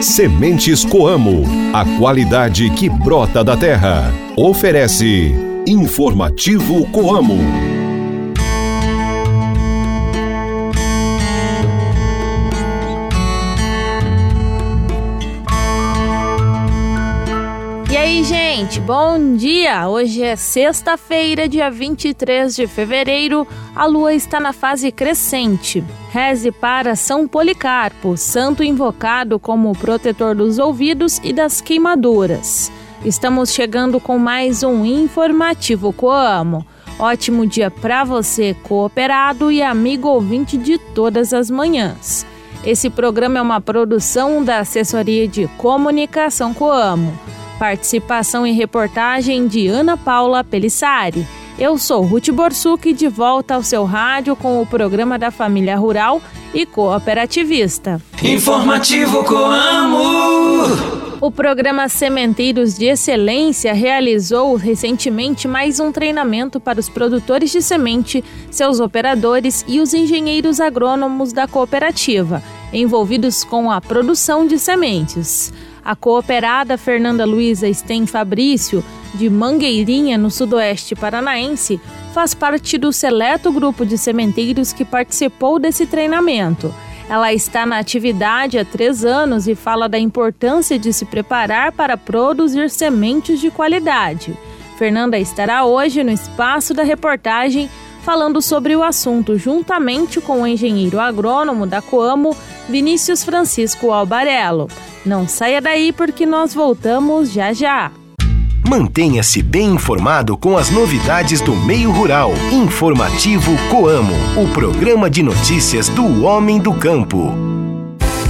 Sementes Coamo, a qualidade que brota da terra. Oferece Informativo Coamo. Bom dia! Hoje é sexta-feira, dia 23 de fevereiro. A lua está na fase crescente. Reze para São Policarpo, santo invocado como protetor dos ouvidos e das queimaduras. Estamos chegando com mais um informativo Coamo. Ótimo dia para você, cooperado e amigo ouvinte de todas as manhãs. Esse programa é uma produção da Assessoria de Comunicação Coamo. Participação e reportagem de Ana Paula Pelissari. Eu sou Ruth Borsuk, de volta ao seu rádio com o programa da Família Rural e Cooperativista. Informativo Coamo. O programa Sementeiros de Excelência realizou recentemente mais um treinamento para os produtores de semente, seus operadores e os engenheiros agrônomos da cooperativa, envolvidos com a produção de sementes. A cooperada Fernanda Luiza Sten Fabrício, de Mangueirinha, no sudoeste paranaense, faz parte do seleto grupo de sementeiros que participou desse treinamento. Ela está na atividade há três anos e fala da importância de se preparar para produzir sementes de qualidade. Fernanda estará hoje no espaço da reportagem falando sobre o assunto juntamente com o engenheiro agrônomo da Coamo, Vinícius Francisco Albarello. Não saia daí porque nós voltamos já já. Mantenha-se bem informado com as novidades do meio rural. Informativo Coamo, o programa de notícias do homem do campo.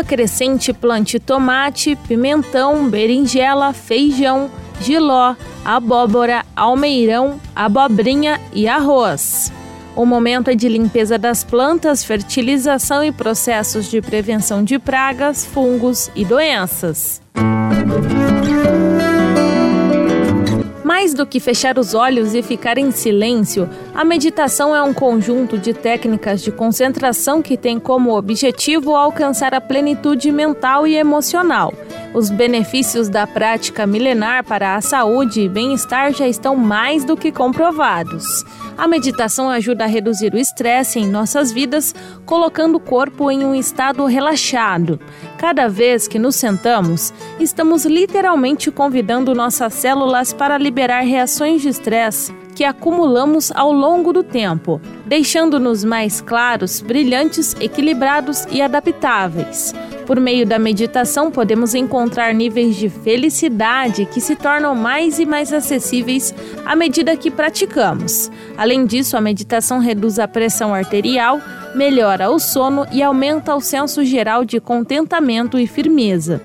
Lua crescente, plante tomate, pimentão, berinjela, feijão, giló, abóbora, almeirão, abobrinha e arroz. O momento é de limpeza das plantas, fertilização e processos de prevenção de pragas, fungos e doenças. Mais do que fechar os olhos e ficar em silêncio, a meditação é um conjunto de técnicas de concentração que tem como objetivo alcançar a plenitude mental e emocional. Os benefícios da prática milenar para a saúde e bem-estar já estão mais do que comprovados. A meditação ajuda a reduzir o estresse em nossas vidas, colocando o corpo em um estado relaxado. Cada vez que nos sentamos, estamos literalmente convidando nossas células para liberar reações de estresse que acumulamos ao longo do tempo, deixando-nos mais claros, brilhantes, equilibrados e adaptáveis. Por meio da meditação, podemos encontrar níveis de felicidade que se tornam mais e mais acessíveis à medida que praticamos. Além disso, a meditação reduz a pressão arterial, melhora o sono e aumenta o senso geral de contentamento e firmeza.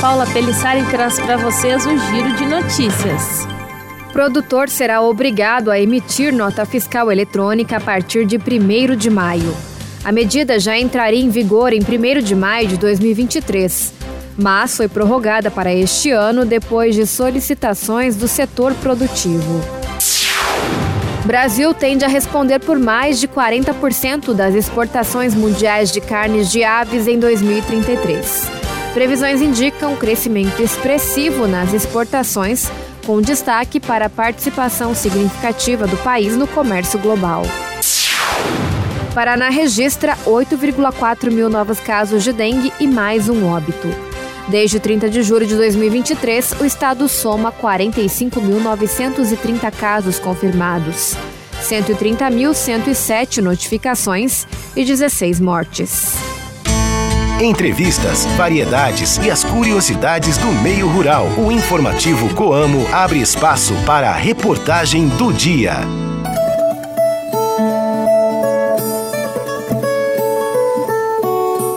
Paula Pelissari traz para vocês o giro de notícias. Produtor será obrigado a emitir nota fiscal eletrônica a partir de 1 de maio. A medida já entraria em vigor em 1 de maio de 2023, mas foi prorrogada para este ano depois de solicitações do setor produtivo. Brasil tende a responder por mais de 40% das exportações mundiais de carnes de aves em 2033. Previsões indicam crescimento expressivo nas exportações, com destaque para a participação significativa do país no comércio global. Paraná registra 8,4 mil novos casos de dengue e mais um óbito. Desde 30 de julho de 2023, o estado soma 45.930 casos confirmados, 130.107 notificações e 16 mortes. Entrevistas, variedades e as curiosidades do meio rural. O informativo Coamo abre espaço para a reportagem do dia.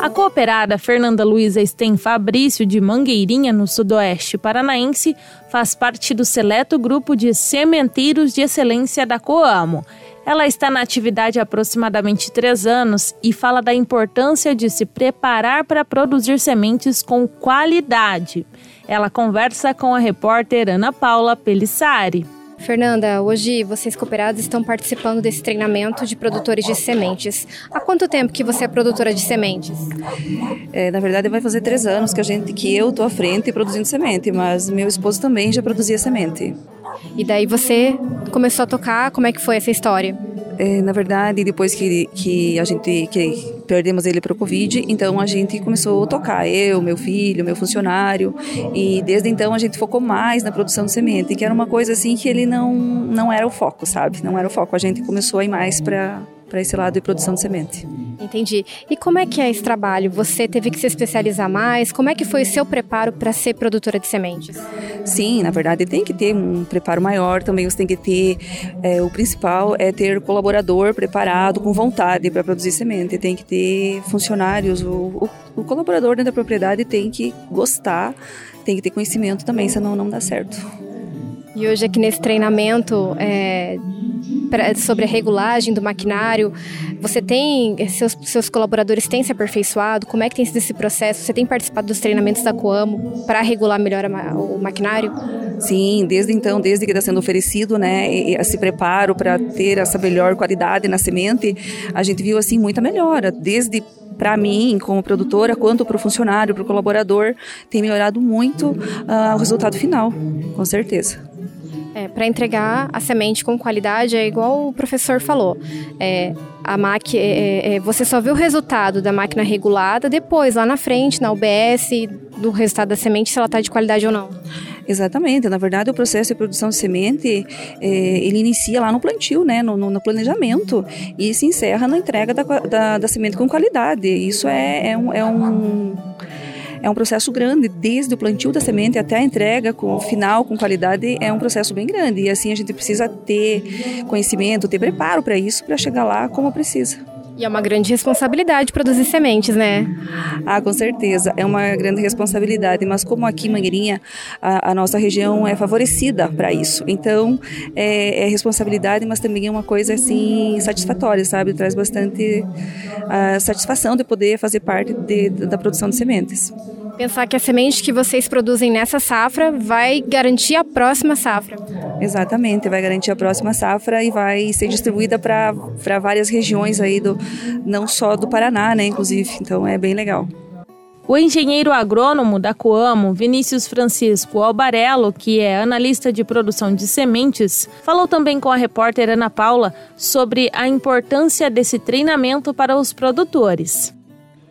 A cooperada Fernanda Luiza Sten Fabrício de Mangueirinha, no sudoeste paranaense, faz parte do seleto grupo de sementeiros de excelência da Coamo. Ela está na atividade há aproximadamente três anos e fala da importância de se preparar para produzir sementes com qualidade. Ela conversa com a repórter Ana Paula Pelissari. Fernanda, hoje vocês cooperados estão participando desse treinamento de produtores de sementes. Há quanto tempo que você é produtora de sementes? É, na verdade, vai fazer três anos que a gente, que eu estou à frente produzindo semente, mas meu esposo também já produzia semente. E daí você começou a tocar, como é que foi essa história? É, na verdade, depois que, que a gente que perdemos ele para o Covid, então a gente começou a tocar, eu, meu filho, meu funcionário, e desde então a gente focou mais na produção de semente, que era uma coisa assim que ele não, não era o foco, sabe? Não era o foco. A gente começou a ir mais para para esse lado de produção de semente. Entendi. E como é que é esse trabalho? Você teve que se especializar mais? Como é que foi o seu preparo para ser produtora de sementes? Sim, na verdade tem que ter um preparo maior. Também você tem que ter é, o principal é ter colaborador preparado com vontade para produzir semente. Tem que ter funcionários. O, o, o colaborador dentro da propriedade tem que gostar, tem que ter conhecimento também, senão não dá certo. E hoje aqui nesse treinamento é, pra, sobre a regulagem do maquinário, você tem, seus, seus colaboradores têm se aperfeiçoado? Como é que tem sido esse processo? Você tem participado dos treinamentos da Coamo para regular melhor a, o maquinário? Sim, desde então, desde que está sendo oferecido, né, esse preparo para ter essa melhor qualidade na semente, a gente viu assim muita melhora, desde para mim, como produtora, quanto para o funcionário, para o colaborador, tem melhorado muito uh, o resultado final, com certeza. É, para entregar a semente com qualidade é igual o professor falou. É, a máquina, é, é, é, você só vê o resultado da máquina regulada depois, lá na frente, na UBS, do resultado da semente, se ela está de qualidade ou não. Exatamente. Na verdade, o processo de produção de semente, é, ele inicia lá no plantio, né, no, no, planejamento, e se encerra na entrega da, da, da semente com qualidade. Isso é, é um, é um é um processo grande, desde o plantio da semente até a entrega com final, com qualidade, é um processo bem grande. E assim a gente precisa ter conhecimento, ter preparo para isso, para chegar lá como precisa. E é uma grande responsabilidade produzir sementes, né? Ah, com certeza. É uma grande responsabilidade. Mas como aqui em Mangueirinha, a, a nossa região é favorecida para isso. Então, é, é, responsabilidade, mas também é uma coisa, assim, satisfatória, sabe? Traz bastante uh, satisfação de poder fazer parte de, da produção de sementes. Pensar que a semente que vocês produzem nessa safra vai garantir a próxima safra. Exatamente, vai garantir a próxima safra e vai ser distribuída para várias regiões aí, do, não só do Paraná, né, inclusive. Então é bem legal. O engenheiro agrônomo da Coamo, Vinícius Francisco Albarello, que é analista de produção de sementes, falou também com a repórter Ana Paula sobre a importância desse treinamento para os produtores.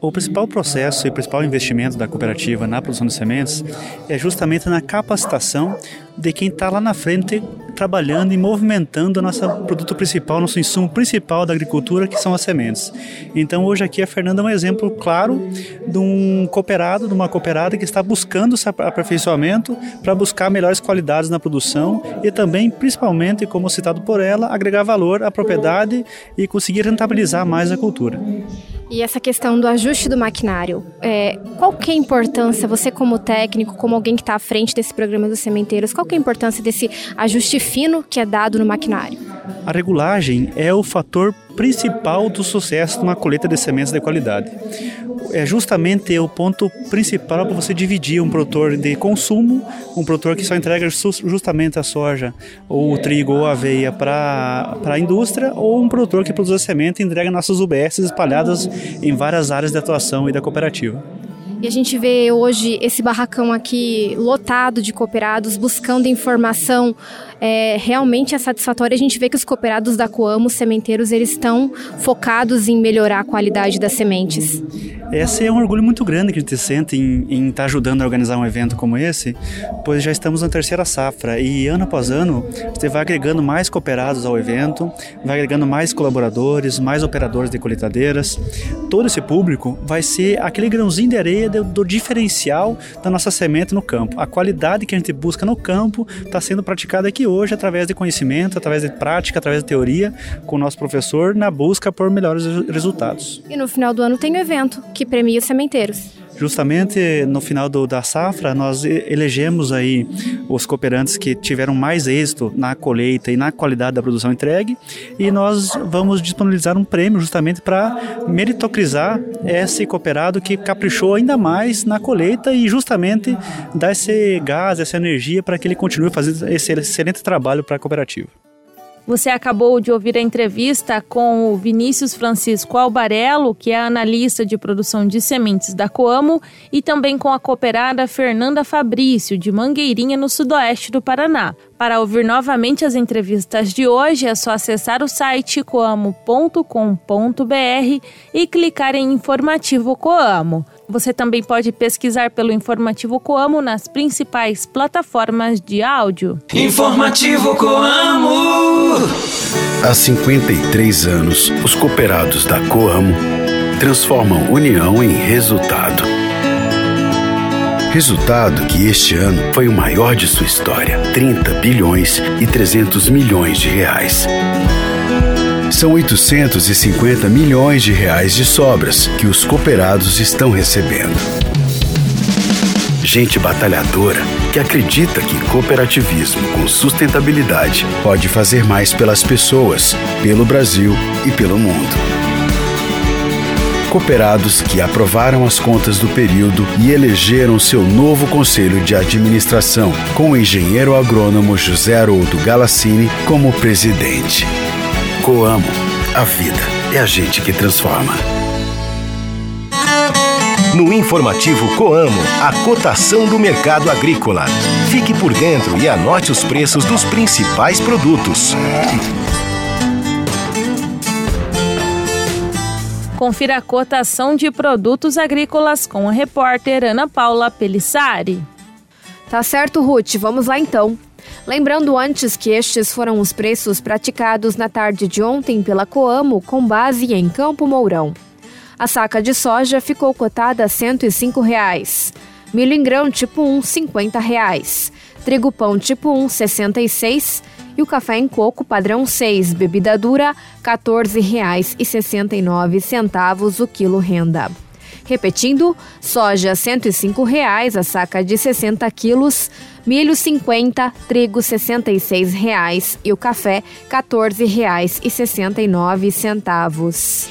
O principal processo e principal investimento da cooperativa na produção de sementes é justamente na capacitação de quem está lá na frente trabalhando e movimentando o nosso produto principal, nosso insumo principal da agricultura, que são as sementes. Então hoje aqui a Fernanda é um exemplo claro de um cooperado, de uma cooperada que está buscando esse aperfeiçoamento para buscar melhores qualidades na produção e também, principalmente, como citado por ela, agregar valor à propriedade e conseguir rentabilizar mais a cultura. E essa questão do ajuste do maquinário, é, qual que é a importância, você como técnico, como alguém que está à frente desse programa dos sementeiros, qual que é a importância desse ajuste fino que é dado no maquinário? A regulagem é o fator principal do sucesso de uma colheita de sementes de qualidade. É justamente o ponto principal para você dividir um produtor de consumo, um produtor que só entrega justamente a soja, ou o trigo ou a aveia para a indústria, ou um produtor que produz a semente e entrega nossas UBS espalhadas em várias áreas de atuação e da cooperativa. E a gente vê hoje esse barracão aqui lotado de cooperados buscando informação é, realmente é satisfatória. A gente vê que os cooperados da Coamo, os sementeiros, eles estão focados em melhorar a qualidade das sementes. Esse é um orgulho muito grande que a gente sente em, estar tá ajudando a organizar um evento como esse, pois já estamos na terceira safra e ano após ano você vai agregando mais cooperados ao evento, vai agregando mais colaboradores, mais operadores de colheitadeiras. Todo esse público vai ser aquele grãozinho de areia do, do diferencial da nossa semente no campo. A qualidade que a gente busca no campo está sendo praticada aqui hoje através de conhecimento, através de prática, através de teoria, com o nosso professor na busca por melhores resultados. E no final do ano tem o evento que premia os sementeiros. Justamente no final do, da safra, nós elegemos aí os cooperantes que tiveram mais êxito na colheita e na qualidade da produção entregue e nós vamos disponibilizar um prêmio justamente para meritocrizar esse cooperado que caprichou ainda mais na colheita e justamente dar esse gás, essa energia para que ele continue fazendo esse excelente trabalho para a cooperativa. Você acabou de ouvir a entrevista com o Vinícius Francisco Albarello, que é analista de produção de sementes da Coamo, e também com a cooperada Fernanda Fabrício, de Mangueirinha, no sudoeste do Paraná. Para ouvir novamente as entrevistas de hoje, é só acessar o site coamo.com.br e clicar em Informativo Coamo. Você também pode pesquisar pelo Informativo Coamo nas principais plataformas de áudio. Informativo Coamo! Há 53 anos, os cooperados da Coamo transformam união em resultado. Resultado que este ano foi o maior de sua história: 30 bilhões e 300 milhões de reais. São 850 milhões de reais de sobras que os cooperados estão recebendo. Gente batalhadora que acredita que cooperativismo com sustentabilidade pode fazer mais pelas pessoas, pelo Brasil e pelo mundo cooperados que aprovaram as contas do período e elegeram seu novo conselho de administração, com o engenheiro agrônomo José Haroldo Galassini como presidente. Coamo, a vida é a gente que transforma. No informativo Coamo, a cotação do mercado agrícola. Fique por dentro e anote os preços dos principais produtos. Confira a cotação de produtos agrícolas com a repórter Ana Paula Pelissari. Tá certo, Ruth. Vamos lá então. Lembrando antes que estes foram os preços praticados na tarde de ontem pela Coamo com base em Campo Mourão. A saca de soja ficou cotada a 105 reais. Milho em grão tipo 1, 50 reais. Trigo pão tipo 1, R$ 66 e o café em coco padrão 6, bebida dura, R$ 14,69 o quilo renda. Repetindo, soja 105 reais, a saca de 60 quilos, milho 50, trigo 66 reais e o café R$ 14,69.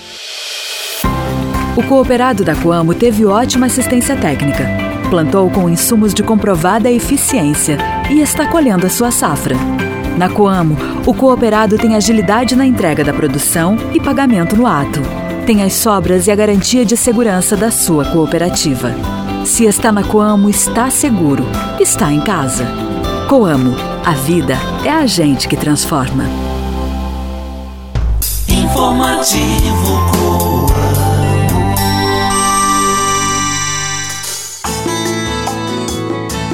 O cooperado da Coamo teve ótima assistência técnica. Plantou com insumos de comprovada eficiência e está colhendo a sua safra. Na Coamo, o cooperado tem agilidade na entrega da produção e pagamento no ato. Tem as sobras e a garantia de segurança da sua cooperativa. Se está na Coamo, está seguro. Está em casa. Coamo, a vida é a gente que transforma. Informativo Coamo.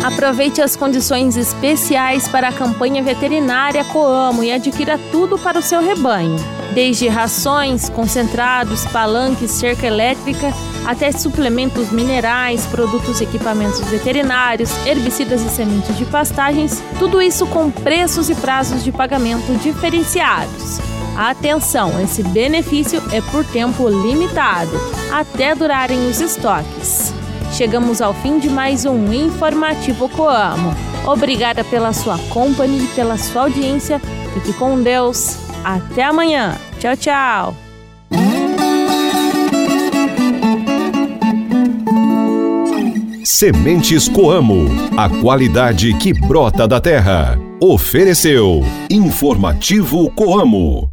Aproveite as condições especiais para a campanha veterinária Coamo e adquira tudo para o seu rebanho. Desde rações, concentrados, palanques, cerca elétrica, até suplementos minerais, produtos e equipamentos veterinários, herbicidas e sementes de pastagens, tudo isso com preços e prazos de pagamento diferenciados. Atenção, esse benefício é por tempo limitado, até durarem os estoques. Chegamos ao fim de mais um informativo Coamo. Obrigada pela sua companhia e pela sua audiência. Fique com Deus. Até amanhã. Tchau, tchau. Sementes Coamo, a qualidade que brota da terra. Ofereceu Informativo Coamo.